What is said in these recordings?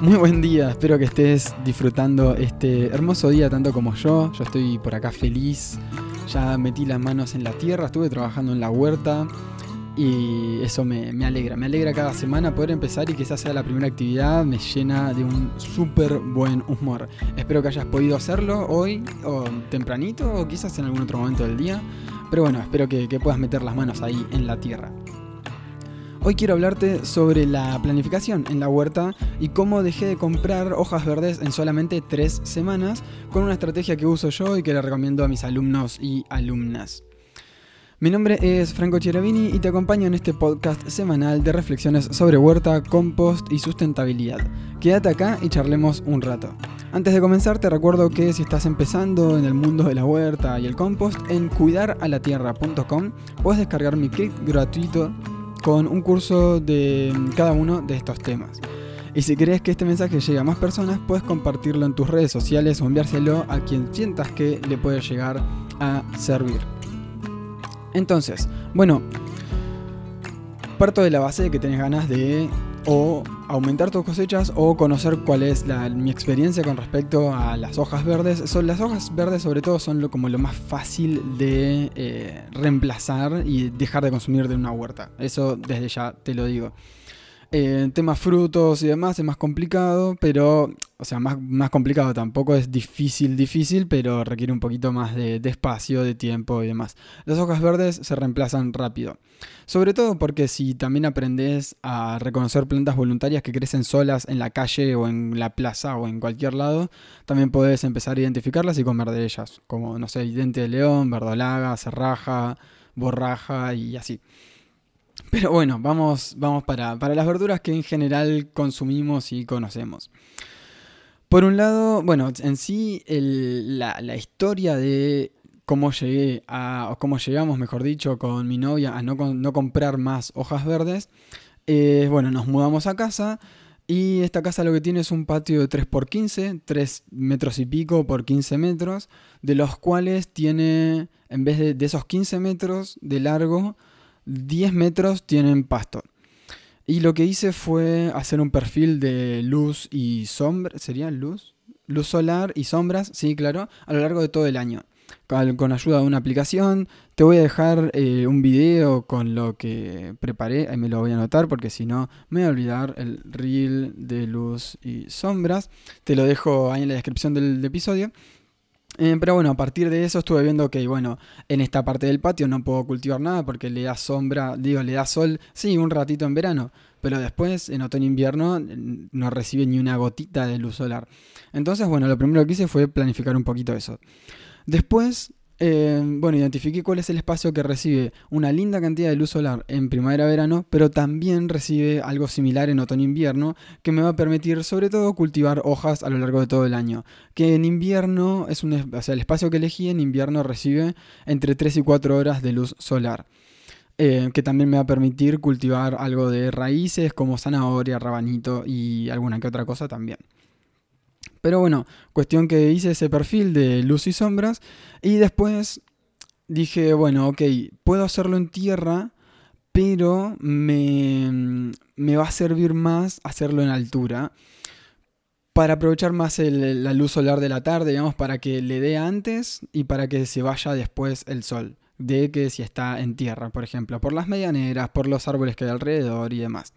Muy buen día, espero que estés disfrutando este hermoso día tanto como yo. Yo estoy por acá feliz, ya metí las manos en la tierra, estuve trabajando en la huerta y eso me, alegra. Me alegra cada semana poder empezar y que esa sea la primera actividad, me llena de un súper buen humor. Espero que hayas podido hacerlo hoy o tempranito o quizás en algún otro momento del día. Pero bueno, espero que puedas meter las manos ahí en la tierra. Hoy quiero hablarte sobre la planificación en la huerta y cómo dejé de comprar hojas verdes en solamente tres semanas con una estrategia que uso yo y que le recomiendo a mis alumnos y alumnas. Mi nombre es Franco Cherabini y te acompaño en este podcast semanal de reflexiones sobre huerta, compost y sustentabilidad. Quédate acá y charlemos un rato. Antes de comenzar te recuerdo que si estás empezando en el mundo de la huerta y el compost, en cuidaralatierra.com puedes descargar mi kit gratuito con un curso de cada uno de estos temas. Y si querés que este mensaje llegue a más personas, puedes compartirlo en tus redes sociales o enviárselo a quien sientas que le puede llegar a servir. Entonces, bueno, parto de la base de que tenés ganas de o aumentar tus cosechas o conocer cuál es mi experiencia con respecto a las hojas verdes. Son, las hojas verdes sobre todo son lo, como lo más fácil de eh, reemplazar y dejar de consumir de una huerta. Eso desde ya te lo digo. Eh, temas frutos y demás es más complicado, pero, o sea, más, más complicado tampoco es difícil, difícil, pero requiere un poquito más de, espacio, de tiempo y demás. Las hojas verdes se reemplazan rápido. Sobre todo porque si también aprendes a reconocer plantas voluntarias que crecen solas en la calle o en la plaza o en cualquier lado, también puedes empezar a identificarlas y comer de ellas, como, no sé, diente de león, verdolaga, serraja, borraja y así. Pero bueno, vamos, vamos para, las verduras que en general consumimos y conocemos. Por un lado, bueno, en sí la, historia de cómo llegué a, o cómo llegamos, mejor dicho, con mi novia a no, no comprar más hojas verdes, es, bueno, nos mudamos a casa y esta casa lo que tiene es un patio de 3x15, 3 metros y pico por 15 metros, de los cuales tiene, en vez de, de esos 15 metros de largo, 10 metros tienen pasto. Y lo que hice fue hacer un perfil de luz y sombra. ¿Sería luz? Luz solar y sombras, sí, claro, a lo largo de todo el año. Con, ayuda de una aplicación. Te voy a dejar eh, un video con lo que preparé. Ahí me lo voy a anotar porque si no me voy a olvidar el reel de luz y sombras. Te lo dejo ahí en la descripción del episodio. Eh, pero bueno, a partir de eso estuve viendo que, bueno, en esta parte del patio no puedo cultivar nada porque le da sombra, digo, le da sol, sí, un ratito en verano, pero después, en otoño-invierno, no recibe ni una gotita de luz solar. Entonces, bueno, lo primero que hice fue planificar un poquito eso. Después eh, bueno, identifiqué cuál es el espacio que recibe una linda cantidad de luz solar en primavera-verano, pero también recibe algo similar en otoño-invierno, que me va a permitir sobre todo cultivar hojas a lo largo de todo el año. Que en invierno es un, o sea, el espacio que elegí en invierno recibe entre 3 y 4 horas de luz solar. Eh, que también me va a permitir cultivar algo de raíces como zanahoria, rabanito y alguna que otra cosa también. Pero bueno, cuestión que hice ese perfil de luz y sombras y después dije, bueno, ok, puedo hacerlo en tierra, pero me, me va a servir más hacerlo en altura para aprovechar más la luz solar de la tarde, digamos, para que le dé antes y para que se vaya después el sol, de que si está en tierra, por ejemplo, por las medianeras, por los árboles que hay alrededor y demás.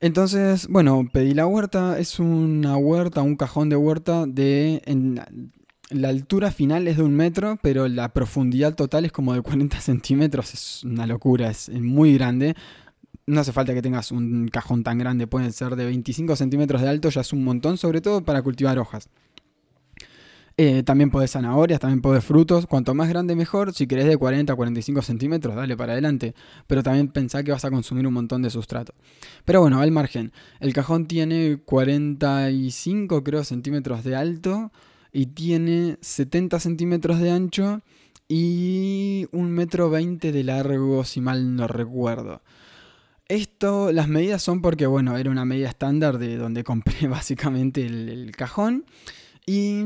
Entonces, bueno, pedí la huerta. Es una huerta, un cajón de huerta de... la altura final es de un metro, pero la profundidad total es como de 40 centímetros. Es una locura, es muy grande. No hace falta que tengas un cajón tan grande, pueden ser de 25 centímetros de alto, ya es un montón, sobre todo para cultivar hojas. Eh, también podés zanahorias, también podés frutos. Cuanto más grande mejor. Si querés de 40 a 45 centímetros, dale para adelante. Pero también pensá que vas a consumir un montón de sustrato. Pero bueno, al margen. El cajón tiene 45 creo centímetros de alto. Y tiene 70 centímetros de ancho. Y un metro 20 de largo, si mal no recuerdo. Esto, las medidas son porque, bueno, era una medida estándar de donde compré básicamente el cajón. Y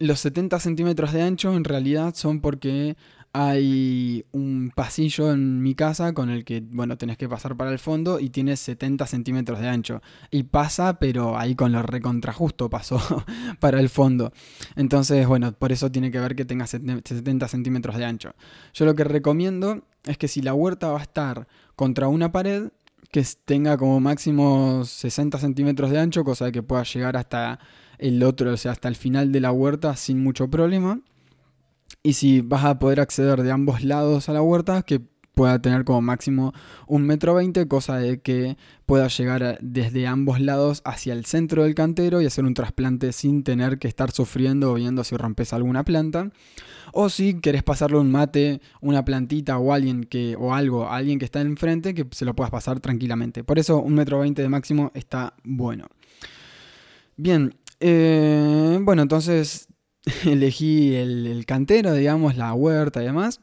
los 70 centímetros de ancho en realidad son porque hay un pasillo en mi casa con el que, bueno, tenés que pasar para el fondo y tiene 70 centímetros de ancho. Y pasa, pero ahí con lo recontrajusto pasó para el fondo. Entonces, bueno, por eso tiene que ver que tenga 70 centímetros de ancho. Yo lo que recomiendo es que si la huerta va a estar contra una pared, que tenga como máximo 60 centímetros de ancho, cosa de que pueda llegar hasta el otro, o sea, hasta el final de la huerta sin mucho problema. Y si vas a poder acceder de ambos lados a la huerta, que pueda tener como máximo un metro veinte, cosa de que pueda llegar desde ambos lados hacia el centro del cantero y hacer un trasplante sin tener que estar sufriendo o viendo si rompes alguna planta. O si querés pasarle un mate, una plantita o alguien que, o algo, a alguien que está enfrente, que se lo puedas pasar tranquilamente. Por eso un metro veinte de máximo está bueno. Bien, eh, bueno, entonces elegí el, cantero, digamos, la huerta y demás.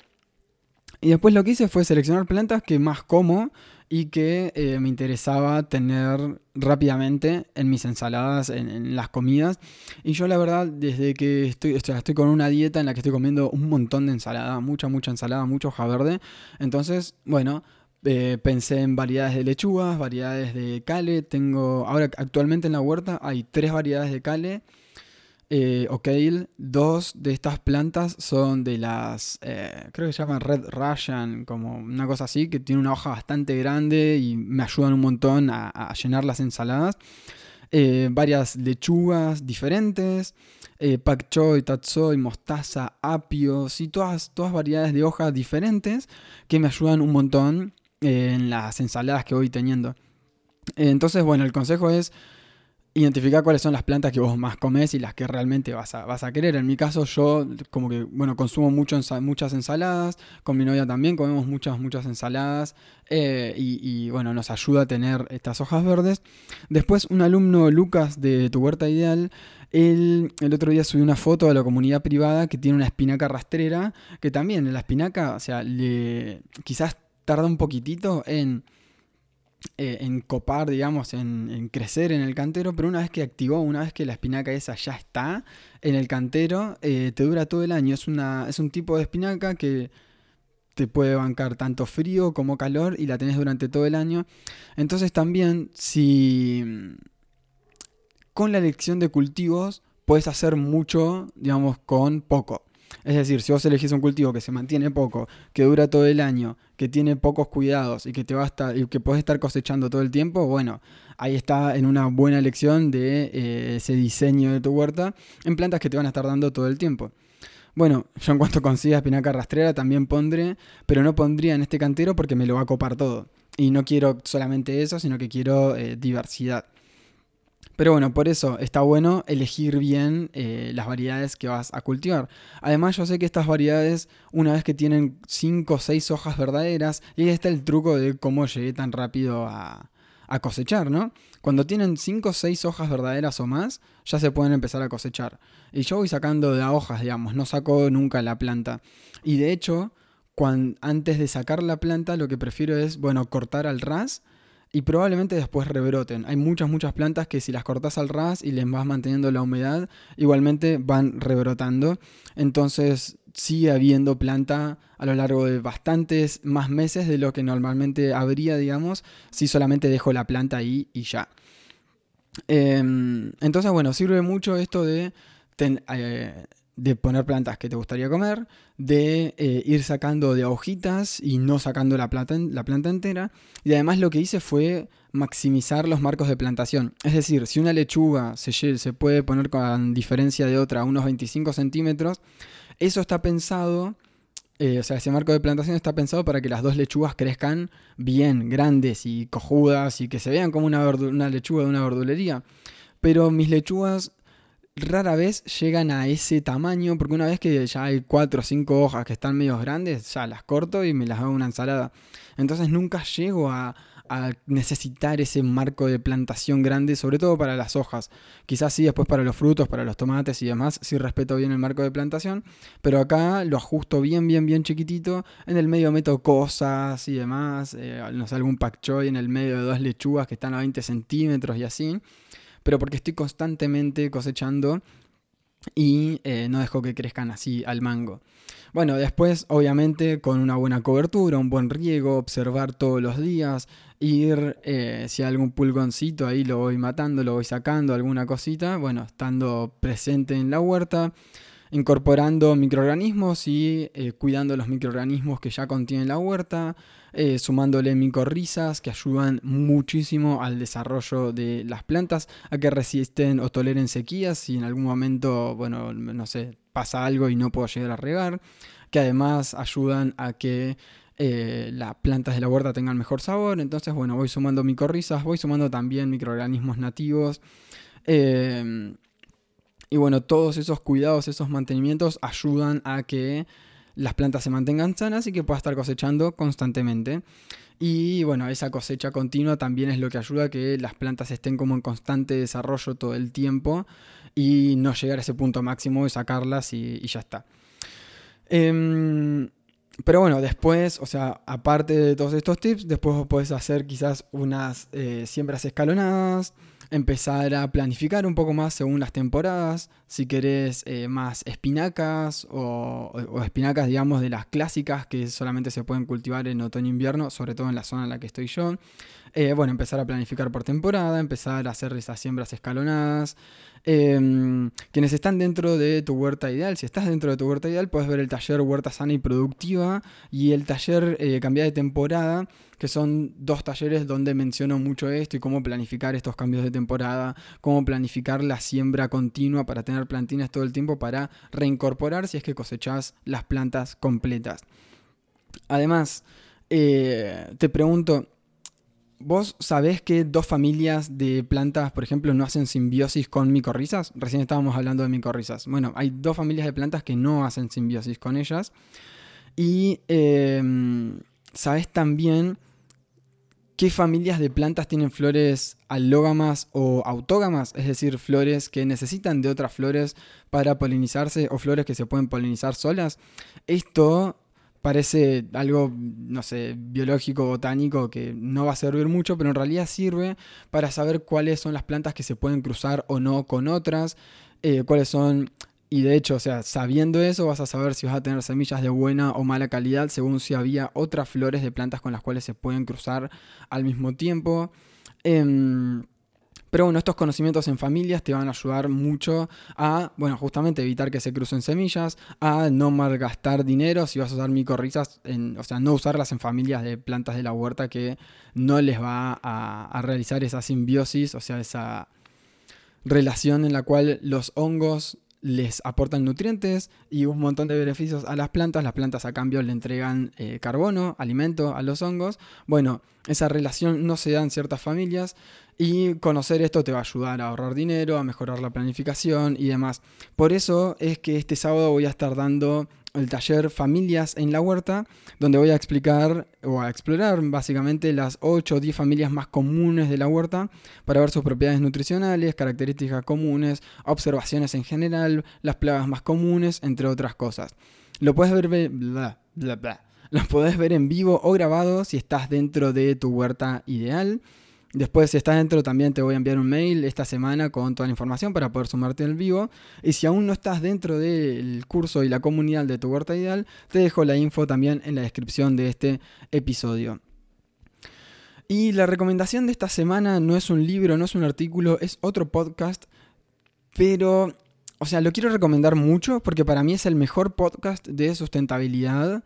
Y después lo que hice fue seleccionar plantas que más como y que eh, me interesaba tener rápidamente en mis ensaladas, en, las comidas. Y yo la verdad, desde que estoy, estoy con una dieta en la que estoy comiendo un montón de ensalada, mucha, mucha ensalada, mucho hoja verde. Entonces, bueno, eh, pensé en variedades de lechugas, variedades de cale. Tengo, ahora actualmente en la huerta hay tres variedades de cale eh, ok, dos de estas plantas son de las, eh, creo que se llaman Red Russian, como una cosa así, que tiene una hoja bastante grande y me ayudan un montón a, llenar las ensaladas. Eh, varias lechugas diferentes, pak choi, tatsoi, mostaza, apio, sí, todas, todas variedades de hojas diferentes que me ayudan un montón en las ensaladas que voy teniendo. entonces, bueno, el consejo es identificar cuáles son las plantas que vos más comés y las que realmente vas a, vas a querer. En mi caso, yo como que, bueno, consumo muchas ensaladas, con mi novia también comemos muchas, muchas ensaladas eh, y, bueno, nos ayuda a tener estas hojas verdes. Después, un alumno, Lucas, de Tu Huerta Ideal, él, el otro día subió una foto a la comunidad privada que tiene una espinaca rastrera, que también la espinaca, o sea, le, quizás tarda un poquitito en eh, en copar, digamos, en, crecer en el cantero, pero una vez que activó, una vez que la espinaca esa ya está en el cantero, eh, te dura todo el año. Es, una, es un tipo de espinaca que te puede bancar tanto frío como calor y la tenés durante todo el año. Entonces también si con la elección de cultivos puedes hacer mucho, digamos, con poco. Es decir, si vos elegís un cultivo que se mantiene poco, que dura todo el año, que tiene pocos cuidados y que te va a estar, y que podés estar cosechando todo el tiempo, bueno, ahí está en una buena elección de eh, ese diseño de tu huerta en plantas que te van a estar dando todo el tiempo. Bueno, yo en cuanto consiga espinaca rastrera también pondré, pero no pondría en este cantero porque me lo va a copar todo. Y no quiero solamente eso, sino que quiero eh, diversidad. Pero bueno, por eso está bueno elegir bien eh, las variedades que vas a cultivar. Además, yo sé que estas variedades, una vez que tienen 5 o 6 hojas verdaderas, y ahí está el truco de cómo llegué tan rápido a, cosechar, ¿no? Cuando tienen 5 o 6 hojas verdaderas o más, ya se pueden empezar a cosechar. Y yo voy sacando de hojas, digamos, no saco nunca la planta. Y de hecho, antes de sacar la planta, lo que prefiero es, bueno, cortar al ras y probablemente después rebroten. Hay muchas, muchas plantas que si las cortas al ras y les vas manteniendo la humedad, igualmente van rebrotando. Entonces sigue habiendo planta a lo largo de bastantes más meses de lo que normalmente habría, digamos, si solamente dejo la planta ahí y ya. Em, entonces, bueno, sirve mucho esto de eh, de poner plantas que te gustaría comer, de eh, ir sacando de hojitas y no sacando la, planta, la planta entera. Y además lo que hice fue maximizar los marcos de plantación. Es decir, si una lechuga se, se puede poner con diferencia de otra unos 25 centímetros, eso está pensado, eh, o sea, ese marco de plantación está pensado para que las dos lechugas crezcan bien, grandes y cojudas y que se vean como una, una lechuga de una verdulería. Pero mis lechugas rara vez llegan a ese tamaño, porque una vez que ya hay cuatro o cinco hojas que están medio grandes, ya las corto y me las hago una ensalada. Entonces nunca llego a, necesitar ese marco de plantación grande, sobre todo para las hojas. Quizás sí después para los frutos, para los tomates y demás, sí respeto bien el marco de plantación, pero acá lo ajusto bien, bien, bien chiquitito. En el medio meto cosas y demás, eh, no sé, algún pak choy en el medio de dos lechugas que están a 20 centímetros y así pero porque estoy constantemente cosechando y eh, no dejo que crezcan así al mango. Bueno, después obviamente con una buena cobertura, un buen riego, observar todos los días, ir, eh, si hay algún pulgoncito ahí lo voy matando, lo voy sacando, alguna cosita, bueno, estando presente en la huerta, incorporando microorganismos y eh, cuidando los microorganismos que ya contiene la huerta, eh, sumándole micorrizas que ayudan muchísimo al desarrollo de las plantas, a que resisten o toleren sequías si en algún momento, bueno, no sé, pasa algo y no puedo llegar a regar, que además ayudan a que eh, las plantas de la huerta tengan mejor sabor. Entonces, bueno, voy sumando micorrizas, voy sumando también microorganismos nativos. Y bueno, todos esos cuidados, esos mantenimientos ayudan a que las plantas se mantengan sanas y que pueda estar cosechando constantemente. Y bueno, esa cosecha continua también es lo que ayuda a que las plantas estén como en constante desarrollo todo el tiempo y no llegar a ese punto máximo y sacarlas y, ya está. Em, pero bueno, después, o sea, aparte de todos estos tips, después puedes hacer quizás unas eh, siembras escalonadas, empezar a planificar un poco más según las temporadas, si querés eh, más espinacas o, espinacas, digamos, de las clásicas que solamente se pueden cultivar en otoño-invierno, sobre todo en la zona en la que estoy yo. Eh, bueno, empezar a planificar por temporada, empezar a hacer esas siembras escalonadas. Em, quienes están dentro de tu huerta ideal, si estás dentro de tu huerta ideal, puedes ver el taller Huerta Sana y Productiva y el taller eh, Cambia de Temporada, que son dos talleres donde menciono mucho esto y cómo planificar estos cambios de temporada, cómo planificar la siembra continua para tener plantines todo el tiempo para reincorporar si es que cosechas las plantas completas. Además, eh, te pregunto, ¿Vos sabés que dos familias de plantas, por ejemplo, no hacen simbiosis con micorrizas? Recién estábamos hablando de micorrizas. Bueno, hay dos familias de plantas que no hacen simbiosis con ellas. Y em, sabés también qué familias de plantas tienen flores alógamas o autógamas, es decir, flores que necesitan de otras flores para polinizarse o flores que se pueden polinizar solas. Esto parece algo, no sé, biológico, botánico, que no va a servir mucho, pero en realidad sirve para saber cuáles son las plantas que se pueden cruzar o no con otras, eh, cuáles son... Y de hecho, o sea, sabiendo eso vas a saber si vas a tener semillas de buena o mala calidad según si había otras flores de plantas con las cuales se pueden cruzar al mismo tiempo. Em, pero bueno, estos conocimientos en familias te van a ayudar mucho a, bueno, justamente evitar que se crucen semillas, a no malgastar dinero si vas a usar micorrizas, en, o sea, no usarlas en familias de plantas de la huerta que no les va a, realizar esa simbiosis, o sea, esa relación en la cual los hongos les aportan nutrientes y un montón de beneficios a las plantas. Las plantas a cambio le entregan eh, carbono, alimento a los hongos. Bueno, esa relación no se da en ciertas familias y conocer esto te va a ayudar a ahorrar dinero, a mejorar la planificación y demás. Por eso es que este sábado voy a estar dando el taller Familias en la Huerta, donde voy a explicar o a explorar básicamente las 8 o 10 familias más comunes de la huerta para ver sus propiedades nutricionales, características comunes, observaciones en general, las plagas más comunes, entre otras cosas. Lo puedes ver, Lo puedes ver en vivo o grabado si estás dentro de tu huerta ideal. Después, si estás dentro, también te voy a enviar un mail esta semana con toda la información para poder sumarte el vivo. Y si aún no estás dentro del curso y la comunidad de tu huerta ideal, te dejo la info también en la descripción de este episodio. Y la recomendación de esta semana no es un libro, no es un artículo, es otro podcast. Pero, o sea, lo quiero recomendar mucho porque para mí es el mejor podcast de sustentabilidad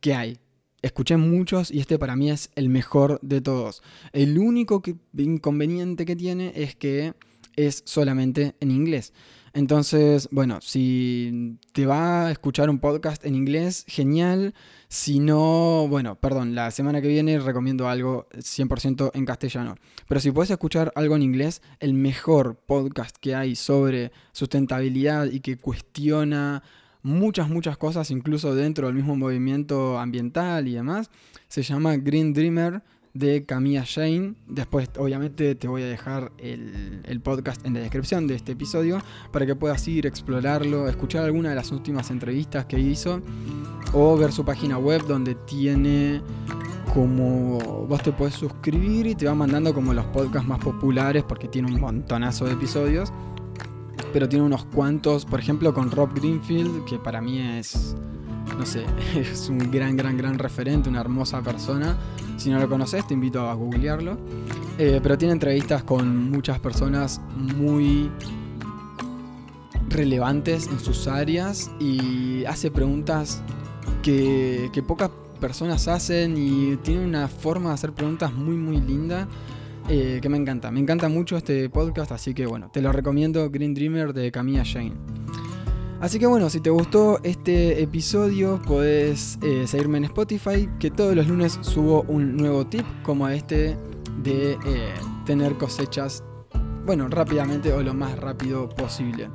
que hay. Escuché muchos y este para mí es el mejor de todos. El único inconveniente que tiene es que es solamente en inglés. Entonces, bueno, si te va a escuchar un podcast en inglés, genial. Si no, bueno, perdón, la semana que viene recomiendo algo 100% en castellano. Pero si puedes escuchar algo en inglés, el mejor podcast que hay sobre sustentabilidad y que cuestiona muchas, muchas cosas, incluso dentro del mismo movimiento ambiental y demás. Se llama Green Dreamer de Camilla Jane. Después, obviamente, te voy a dejar el, podcast en la descripción de este episodio para que puedas ir, explorarlo, escuchar alguna de las últimas entrevistas que hizo o ver su página web donde tiene como vos te puedes suscribir y te va mandando como los podcasts más populares porque tiene un montonazo de episodios pero tiene unos cuantos, por ejemplo con Rob Greenfield, que para mí es, no sé, es un gran, gran, gran referente, una hermosa persona. Si no lo conoces, te invito a googlearlo. Eh, pero tiene entrevistas con muchas personas muy relevantes en sus áreas y hace preguntas que, que pocas personas hacen y tiene una forma de hacer preguntas muy muy linda eh, que me encanta. Me encanta mucho este podcast, así que bueno, te lo recomiendo Green Dreamer de Camilla Jane. Así que bueno, si te gustó este episodio, podés eh, seguirme en Spotify, que todos los lunes subo un nuevo tip como este de eh, tener cosechas, bueno, rápidamente o lo más rápido posible.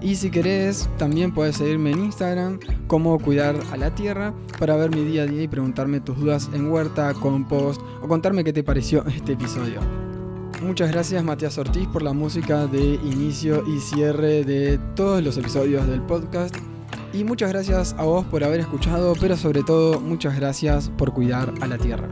Y si querés, también puedes seguirme en Instagram, como cuidar a la tierra, para ver mi día a día y preguntarme tus dudas en huerta, compost o contarme qué te pareció este episodio. Muchas gracias Matías Ortiz por la música de inicio y cierre de todos los episodios del podcast. Y muchas gracias a vos por haber escuchado, pero sobre todo muchas gracias por cuidar a la tierra.